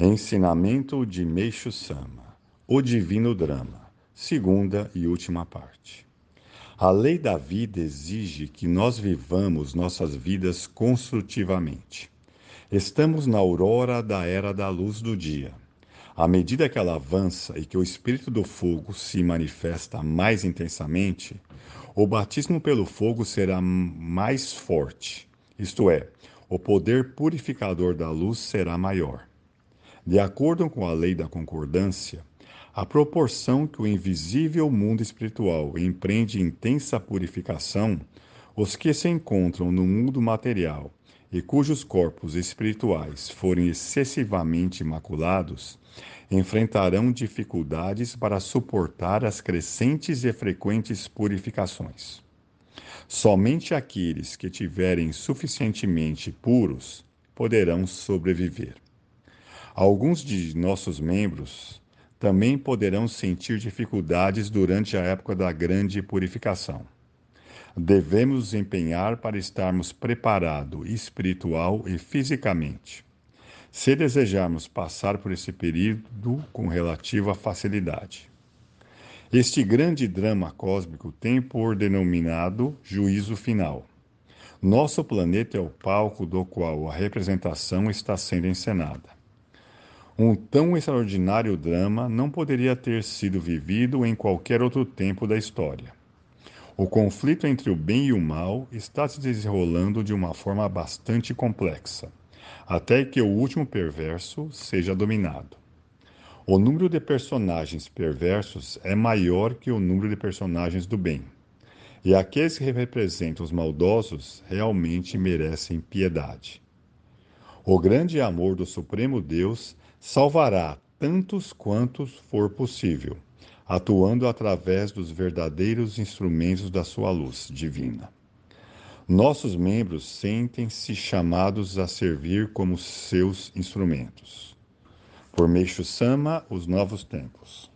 Ensinamento de Meixo Sama, O Divino Drama, segunda e última parte. A lei da vida exige que nós vivamos nossas vidas construtivamente. Estamos na aurora da era da luz do dia. À medida que ela avança e que o espírito do fogo se manifesta mais intensamente, o batismo pelo fogo será mais forte, isto é, o poder purificador da luz será maior. De acordo com a lei da concordância, a proporção que o invisível mundo espiritual empreende intensa purificação, os que se encontram no mundo material e cujos corpos espirituais forem excessivamente maculados, enfrentarão dificuldades para suportar as crescentes e frequentes purificações. Somente aqueles que tiverem suficientemente puros poderão sobreviver. Alguns de nossos membros também poderão sentir dificuldades durante a época da grande purificação. Devemos empenhar para estarmos preparados espiritual e fisicamente, se desejarmos passar por esse período com relativa facilidade. Este grande drama cósmico tem por denominado juízo final. Nosso planeta é o palco do qual a representação está sendo encenada. Um tão extraordinário drama não poderia ter sido vivido em qualquer outro tempo da história. O conflito entre o bem e o mal está se desenrolando de uma forma bastante complexa, até que o último perverso seja dominado. O número de personagens perversos é maior que o número de personagens do bem. E aqueles que representam os maldosos realmente merecem piedade. O grande amor do Supremo Deus salvará tantos quantos for possível, atuando através dos verdadeiros instrumentos da sua luz divina. Nossos membros sentem-se chamados a servir como seus instrumentos. Por Meixo Sama, os novos tempos.